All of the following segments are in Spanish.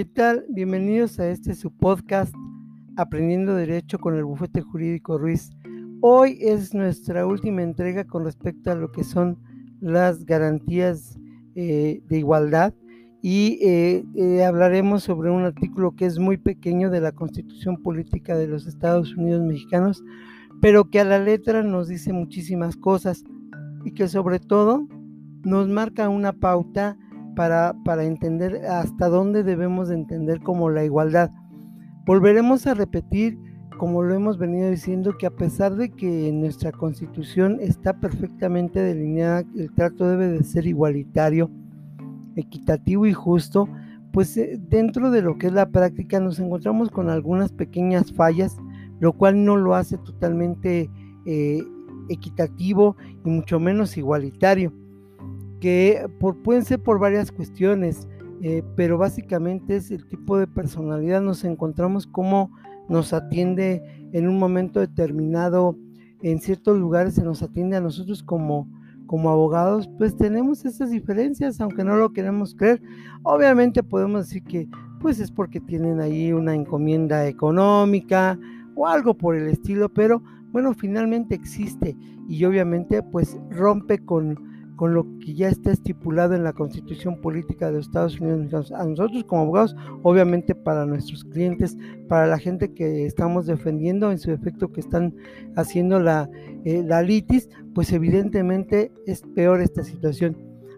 ¿Qué tal? Bienvenidos a este su podcast Aprendiendo Derecho con el Bufete Jurídico Ruiz. Hoy es nuestra última entrega con respecto a lo que son las garantías eh, de igualdad y eh, eh, hablaremos sobre un artículo que es muy pequeño de la Constitución Política de los Estados Unidos Mexicanos, pero que a la letra nos dice muchísimas cosas y que sobre todo nos marca una pauta para, para entender hasta dónde debemos de entender como la igualdad. Volveremos a repetir, como lo hemos venido diciendo, que a pesar de que en nuestra constitución está perfectamente delineada, el trato debe de ser igualitario, equitativo y justo, pues eh, dentro de lo que es la práctica nos encontramos con algunas pequeñas fallas, lo cual no lo hace totalmente eh, equitativo y mucho menos igualitario que por, pueden ser por varias cuestiones, eh, pero básicamente es el tipo de personalidad. Nos encontramos cómo nos atiende en un momento determinado, en ciertos lugares se nos atiende a nosotros como, como abogados, pues tenemos esas diferencias, aunque no lo queremos creer. Obviamente podemos decir que pues es porque tienen ahí una encomienda económica o algo por el estilo, pero bueno, finalmente existe y obviamente pues rompe con con lo que ya está estipulado en la Constitución Política de Estados Unidos A nosotros como abogados, obviamente para nuestros clientes, para la gente que estamos defendiendo, en su efecto que están haciendo la, eh, la litis, pues evidentemente es peor esta situación.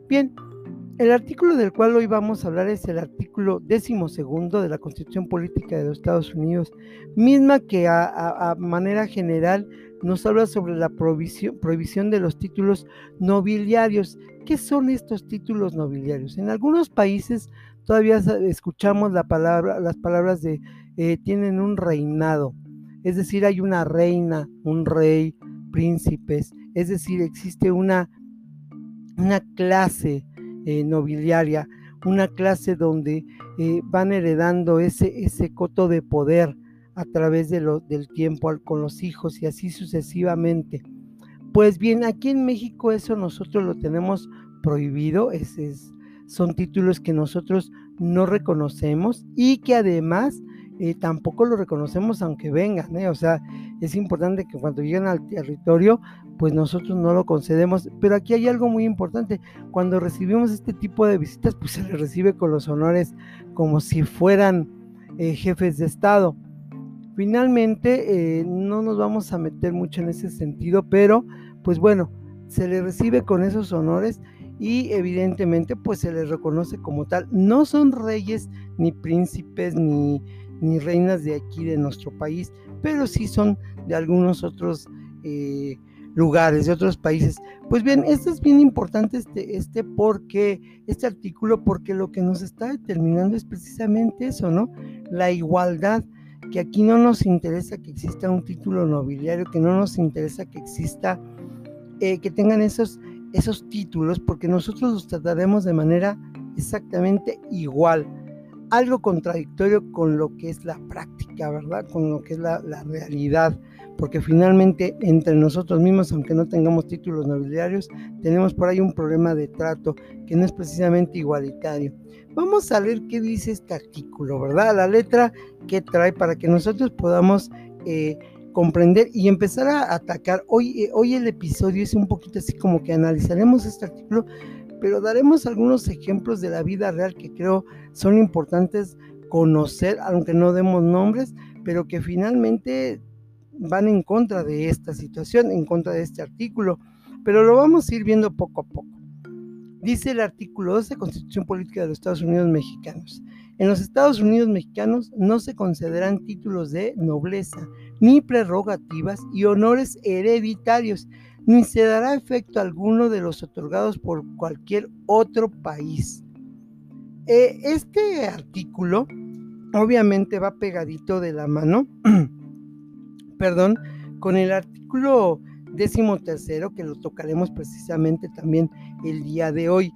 Bien, el artículo del cual hoy vamos a hablar es el artículo décimo segundo de la Constitución Política de los Estados Unidos, misma que a manera general nos habla sobre la prohibición, de los títulos nobiliarios. ¿Qué son estos títulos nobiliarios? En algunos países todavía escuchamos las palabras de eh, tienen un reinado, es decir, hay una reina, un rey, príncipes, es decir, existe una, una clase eh, nobiliaria, una clase donde eh, van heredando ese, ese coto de poder a través de lo, del tiempo con los hijos y así sucesivamente. Pues bien, aquí en México eso nosotros lo tenemos prohibido, es, son títulos que nosotros no reconocemos y que además tampoco lo reconocemos aunque vengan, ¿eh? o sea, es importante que cuando lleguen al territorio, pues nosotros no lo concedemos, pero aquí hay algo muy importante, cuando recibimos este tipo de visitas, pues se les recibe con los honores como si fueran eh, jefes de Estado. Finalmente, eh, no nos vamos a meter mucho en ese sentido, pero pues bueno, se le recibe con esos honores y evidentemente pues se les reconoce como tal. No son reyes ni príncipes ni, ni reinas de aquí de nuestro país, pero sí son de algunos otros eh, lugares, de otros países. Pues bien, esto es bien importante este, este porque, este artículo, porque lo que nos está determinando es precisamente eso, ¿no? La igualdad que aquí no nos interesa que exista un título nobiliario, que no nos interesa que exista, eh, que tengan esos, esos títulos, porque nosotros los trataremos de manera exactamente igual. Algo contradictorio con lo que es la práctica, ¿verdad? Con lo que es la, realidad, porque finalmente entre nosotros mismos, aunque no tengamos títulos nobiliarios, tenemos por ahí un problema de trato que no es precisamente igualitario. Vamos a ver qué dice este artículo, ¿verdad? La letra que trae para que nosotros podamos eh, comprender y empezar a atacar. Hoy, eh, hoy el episodio es un poquito así como que analizaremos este artículo, pero daremos algunos ejemplos de la vida real que creo son importantes conocer, aunque no demos nombres, pero que finalmente van en contra de esta situación, en contra de este artículo. Pero lo vamos a ir viendo poco a poco. Dice el artículo 12 de Constitución Política de los Estados Unidos Mexicanos. En los Estados Unidos mexicanos no se concederán títulos de nobleza, ni prerrogativas y honores hereditarios, ni se dará efecto alguno de los otorgados por cualquier otro país. Eh, este artículo obviamente va pegadito de la mano, perdón, con el artículo décimo tercero, que lo tocaremos precisamente también el día de hoy.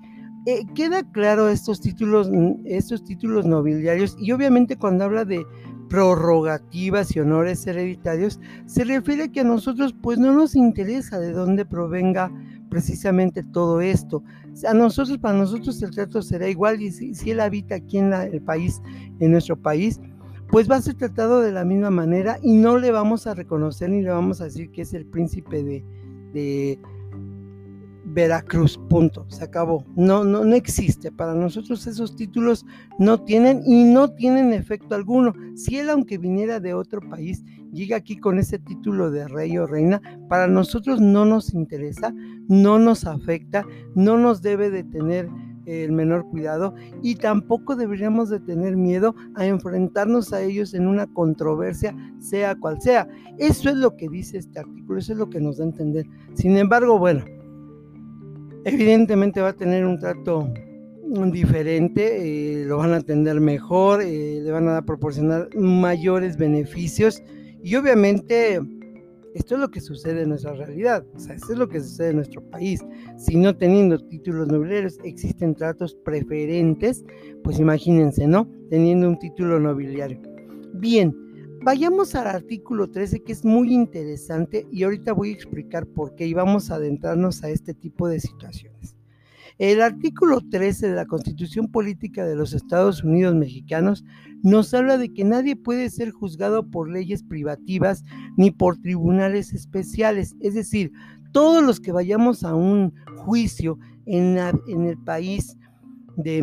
Eh, queda claro estos títulos, estos títulos nobiliarios y obviamente cuando habla de prorrogativas y honores hereditarios, se refiere a que a nosotros pues no nos interesa de dónde provenga precisamente todo esto. A nosotros, para nosotros el trato será igual y si, él habita aquí en el país, en nuestro país, pues va a ser tratado de la misma manera y no le vamos a reconocer ni le vamos a decir que es el príncipe de, de Veracruz, punto, se acabó. No, no, no existe. Para nosotros esos títulos no tienen y no tienen efecto alguno. Si él, aunque viniera de otro país, llega aquí con ese título de rey o reina, para nosotros no nos interesa, no nos afecta, no nos debe de tener el menor cuidado y tampoco deberíamos de tener miedo a enfrentarnos a ellos en una controversia, sea cual sea. Eso es lo que dice este artículo, eso es lo que nos da a entender. Sin embargo, bueno, Evidentemente va a tener un trato diferente, eh, lo van a atender mejor, eh, le van a proporcionar mayores beneficios y obviamente esto es lo que sucede en nuestra realidad, o sea, esto es lo que sucede en nuestro país. Si no teniendo títulos nobiliarios existen tratos preferentes, pues imagínense, ¿no? Teniendo un título nobiliario. Bien, Vayamos al artículo 13 que es muy interesante y ahorita voy a explicar por qué y vamos a adentrarnos a este tipo de situaciones. El artículo 13 de la Constitución Política de los Estados Unidos Mexicanos nos habla de que nadie puede ser juzgado por leyes privativas ni por tribunales especiales. Es decir, todos los que vayamos a un juicio en, el país de,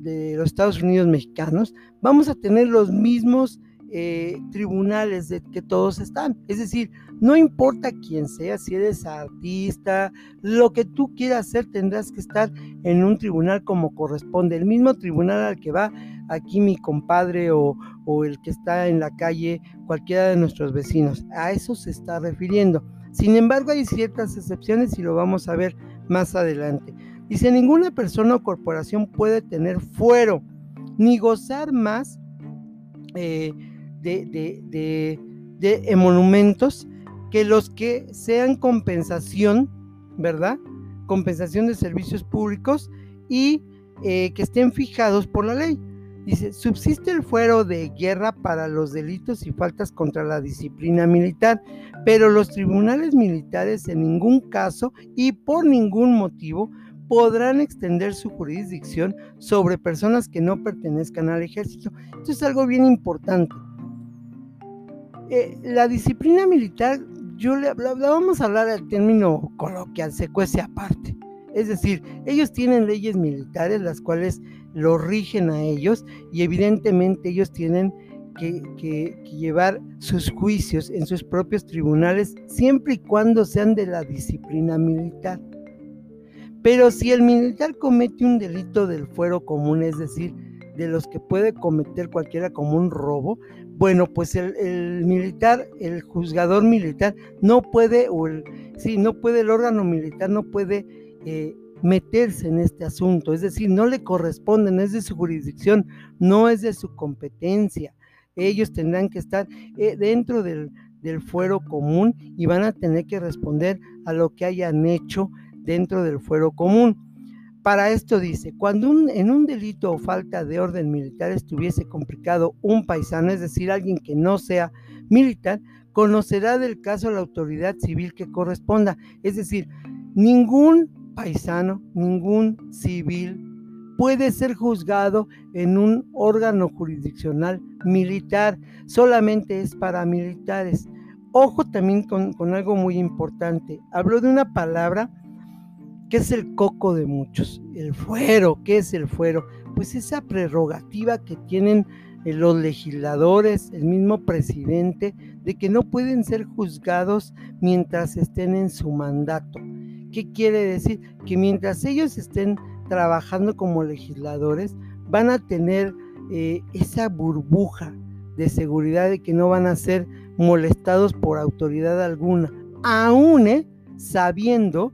de los Estados Unidos Mexicanos, vamos a tener los mismos eh, tribunales de que todos están. Es decir, no importa quién sea, si eres artista, lo que tú quieras hacer, tendrás que estar en un tribunal como corresponde. El mismo tribunal al que va aquí mi compadre o, o el que está en la calle, cualquiera de nuestros vecinos. A eso se está refiriendo. Sin embargo, hay ciertas excepciones y lo vamos a ver más adelante. Dice, ninguna persona o corporación puede tener fuero ni gozar más eh, de, de, monumentos que los que sean compensación, ¿verdad? Compensación de servicios públicos y eh, que estén fijados por la ley. Dice, subsiste el fuero de guerra para los delitos y faltas contra la disciplina militar, pero los tribunales militares en ningún caso y por ningún motivo podrán extender su jurisdicción sobre personas que no pertenezcan al ejército. Esto es algo bien importante. Eh, la disciplina militar, yo le, vamos a hablar del término coloquial, se cuece aparte. Es decir, ellos tienen leyes militares las cuales lo rigen a ellos y evidentemente ellos tienen que, que, llevar sus juicios en sus propios tribunales siempre y cuando sean de la disciplina militar. Pero si el militar comete un delito del fuero común, es decir, de los que puede cometer cualquiera como un robo, bueno, pues el, militar, el juzgador militar no puede, o el, sí, no puede, el órgano militar no puede eh, meterse en este asunto, es decir, no le corresponde, no es de su jurisdicción, no es de su competencia. Ellos tendrán que estar eh, dentro del fuero común y van a tener que responder a lo que hayan hecho dentro del fuero común. Para esto dice, cuando en un delito o falta de orden militar estuviese complicado un paisano, es decir, alguien que no sea militar, conocerá del caso la autoridad civil que corresponda. Es decir, ningún paisano, ningún civil puede ser juzgado en un órgano jurisdiccional militar, solamente es para militares. Ojo también con, con algo muy importante. Habló de una palabra ¿Qué es el coco de muchos? El fuero, ¿qué es el fuero? Pues esa prerrogativa que tienen eh, los legisladores, el mismo presidente, de que no pueden ser juzgados mientras estén en su mandato. ¿Qué quiere decir? Que mientras ellos estén trabajando como legisladores, van a tener eh, esa burbuja de seguridad de que no van a ser molestados por autoridad alguna, aún eh, sabiendo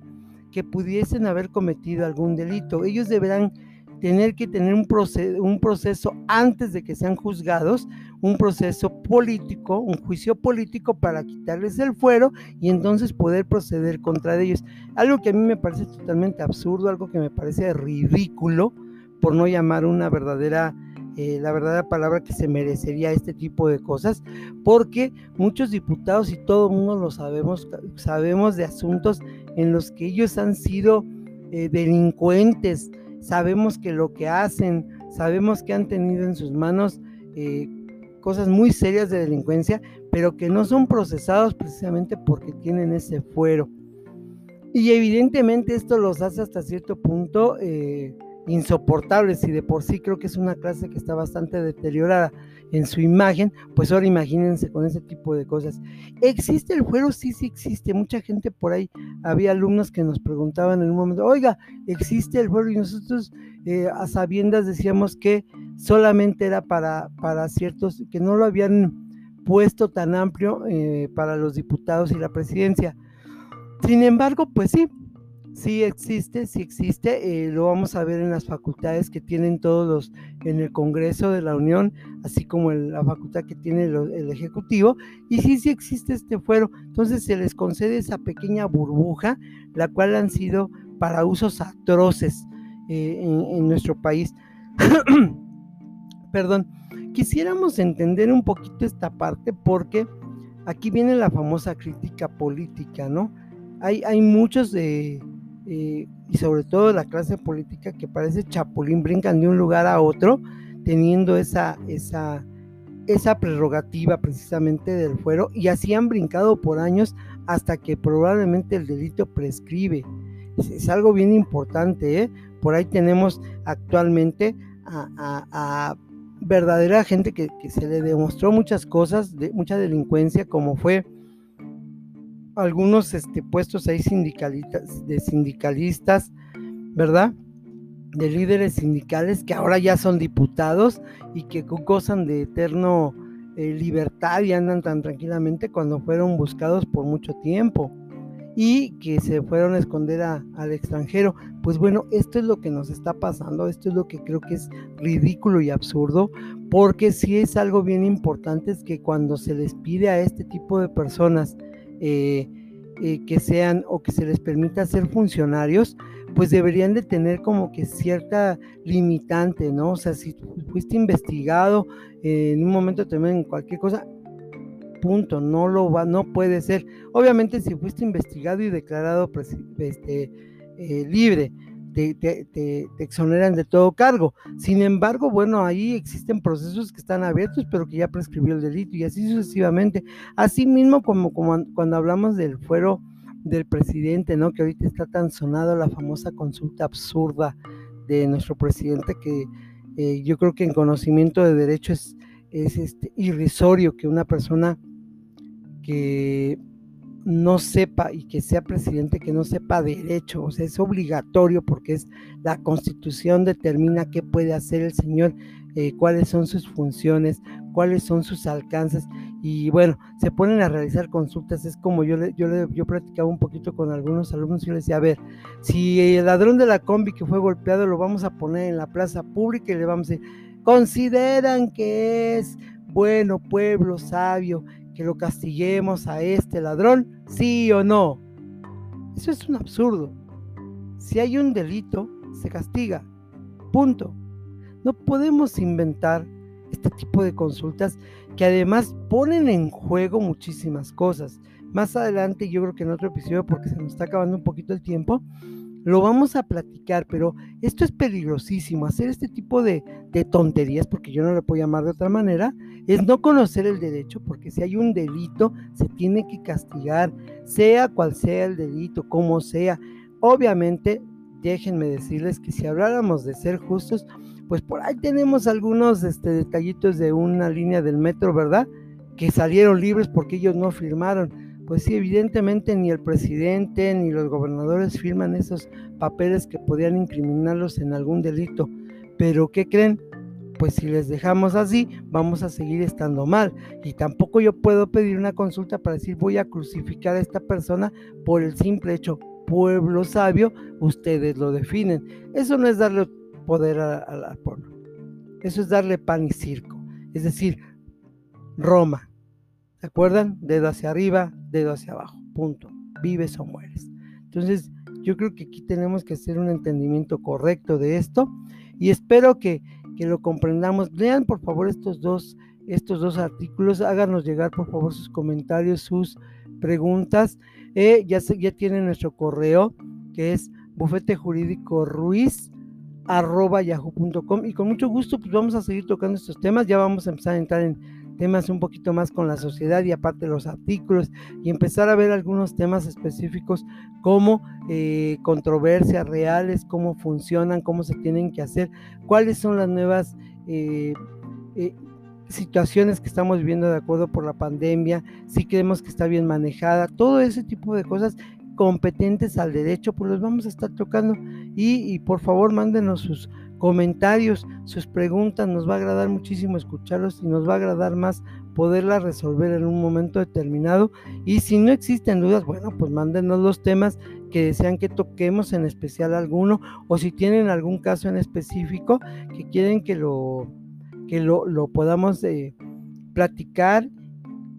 que pudiesen haber cometido algún delito. Ellos deberán tener que tener un proceso, un proceso antes de que sean juzgados, un proceso político, un juicio político para quitarles el fuero y entonces poder proceder contra ellos. Algo que a mí me parece totalmente absurdo, algo que me parece ridículo, por no llamar una verdadera eh, la verdadera palabra que se merecería este tipo de cosas, porque muchos diputados y todo el mundo lo sabemos, sabemos de asuntos en los que ellos han sido eh, delincuentes, sabemos que lo que hacen, sabemos que han tenido en sus manos eh, cosas muy serias de delincuencia, pero que no son procesados precisamente porque tienen ese fuero. Y evidentemente esto los hace hasta cierto punto insoportables y de por sí creo que es una clase que está bastante deteriorada en su imagen, pues ahora imagínense con ese tipo de cosas. ¿Existe el fuero? Sí, sí existe. Mucha gente por ahí, había alumnos que nos preguntaban en un momento, oiga, ¿existe el fuero? Y nosotros eh, a sabiendas decíamos que solamente era para, para ciertos, que no lo habían puesto tan amplio eh, para los diputados y la presidencia. Sin embargo, pues sí, sí existe, sí existe, eh, lo vamos a ver en las facultades que tienen todos los, en el Congreso de la Unión, así como en la facultad que tiene el, Ejecutivo, y sí, sí existe este fuero, entonces se les concede esa pequeña burbuja, la cual han sido para usos atroces eh, en, nuestro país. Perdón, quisiéramos entender un poquito esta parte porque aquí viene la famosa crítica política, ¿no? Hay, hay muchos de eh, y sobre todo la clase política que parece chapulín, brincan de un lugar a otro teniendo esa, esa, esa prerrogativa precisamente del fuero y así han brincado por años hasta que probablemente el delito prescribe. Es, algo bien importante, ¿eh? Por ahí tenemos actualmente a, verdadera gente que, se le demostró muchas cosas, mucha delincuencia, como fue algunos este, puestos ahí sindicalistas, de sindicalistas, ¿verdad? De líderes sindicales que ahora ya son diputados y que gozan de eterno eh, libertad y andan tan tranquilamente cuando fueron buscados por mucho tiempo y que se fueron a esconder al extranjero. Pues bueno, esto es lo que nos está pasando, esto es lo que creo que es ridículo y absurdo, porque sí es algo bien importante, es que cuando se les pide a este tipo de personas, eh, eh, que sean o que se les permita ser funcionarios, pues deberían de tener como que cierta limitante, ¿no? O sea, si fuiste investigado eh, en un momento también cualquier cosa, punto, no lo va, no puede ser. Obviamente si fuiste investigado y declarado este, libre, te, exoneran de todo cargo. Sin embargo, bueno, ahí existen procesos que están abiertos, pero que ya prescribió el delito y así sucesivamente. Así mismo como, como cuando hablamos del fuero del presidente, ¿no? Que ahorita está tan sonado la famosa consulta absurda de nuestro presidente que eh, yo creo que en conocimiento de derecho es, es este, irrisorio que una persona que no sepa y que sea presidente que no sepa derecho, o sea, es obligatorio porque es la constitución determina qué puede hacer el señor, eh, cuáles son sus funciones, cuáles son sus alcances. Y bueno, se ponen a realizar consultas, es como yo yo yo platicaba un poquito con algunos alumnos y les decía, a ver, si el ladrón de la combi que fue golpeado lo vamos a poner en la plaza pública y le vamos a decir, consideran que es bueno, pueblo sabio, que lo castiguemos a este ladrón, sí o no. Eso es un absurdo. Si hay un delito, se castiga. Punto. No podemos inventar este tipo de consultas que además ponen en juego muchísimas cosas. Más adelante, yo creo que en otro episodio, porque se nos está acabando un poquito el tiempo, lo vamos a platicar, pero esto es peligrosísimo. Hacer este tipo de, tonterías, porque yo no lo puedo llamar de otra manera, es no conocer el derecho, porque si hay un delito, se tiene que castigar, sea cual sea el delito, como sea. Obviamente, déjenme decirles que si habláramos de ser justos, pues por ahí tenemos algunos este, detallitos de una línea del metro, ¿verdad? Que salieron libres porque ellos no firmaron pues sí, evidentemente ni el presidente ni los gobernadores firman esos papeles que podían incriminarlos en algún delito. Pero ¿qué creen? Pues si les dejamos así, vamos a seguir estando mal. Y tampoco yo puedo pedir una consulta para decir voy a crucificar a esta persona por el simple hecho, pueblo sabio, ustedes lo definen. Eso no es darle poder al pueblo. Eso es darle pan y circo. Es decir, Roma, ¿Se acuerdan? Dedo hacia arriba, dedo hacia abajo. Punto. Vives o mueres. Entonces, yo creo que aquí tenemos que hacer un entendimiento correcto de esto y espero que, que lo comprendamos. Lean por favor estos dos, estos dos artículos, háganos llegar por favor sus comentarios, sus preguntas. Eh, ya, ya tienen nuestro correo que es bufete y con mucho gusto pues vamos a seguir tocando estos temas, ya vamos a empezar a entrar en temas un poquito más con la sociedad y aparte los artículos y empezar a ver algunos temas específicos como eh, controversias reales, cómo funcionan, cómo se tienen que hacer, cuáles son las nuevas eh, eh, situaciones que estamos viviendo de acuerdo por la pandemia, si creemos que está bien manejada, todo ese tipo de cosas competentes al derecho, pues los vamos a estar tocando. Y, por favor mándenos sus comentarios, sus preguntas, nos va a agradar muchísimo escucharlos y nos va a agradar más poderlas resolver en un momento determinado. Y si no existen dudas, bueno, pues mándenos los temas que desean que toquemos en especial alguno o si tienen algún caso en específico que quieren que lo que lo, podamos eh, platicar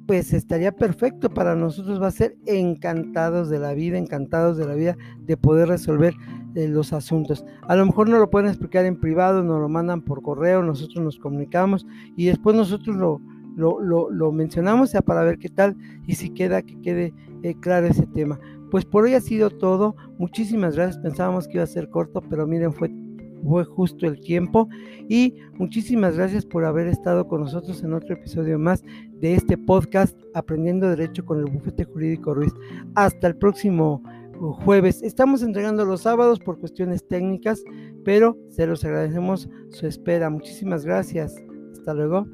pues estaría perfecto para nosotros, va a ser encantados de la vida, encantados de la vida de poder resolver eh, los asuntos. A lo mejor no lo pueden explicar en privado, nos lo mandan por correo, nosotros nos comunicamos y después nosotros lo, lo, lo, mencionamos ya para ver qué tal y si queda que quede eh, claro ese tema. Pues por hoy ha sido todo. Muchísimas gracias. Pensábamos que iba a ser corto, pero miren, fue fue justo el tiempo. Y muchísimas gracias por haber estado con nosotros en otro episodio más de este podcast Aprendiendo Derecho con el Bufete Jurídico Ruiz. Hasta el próximo jueves. Estamos entregando los sábados por cuestiones técnicas, pero se los agradecemos su espera. Muchísimas gracias. Hasta luego.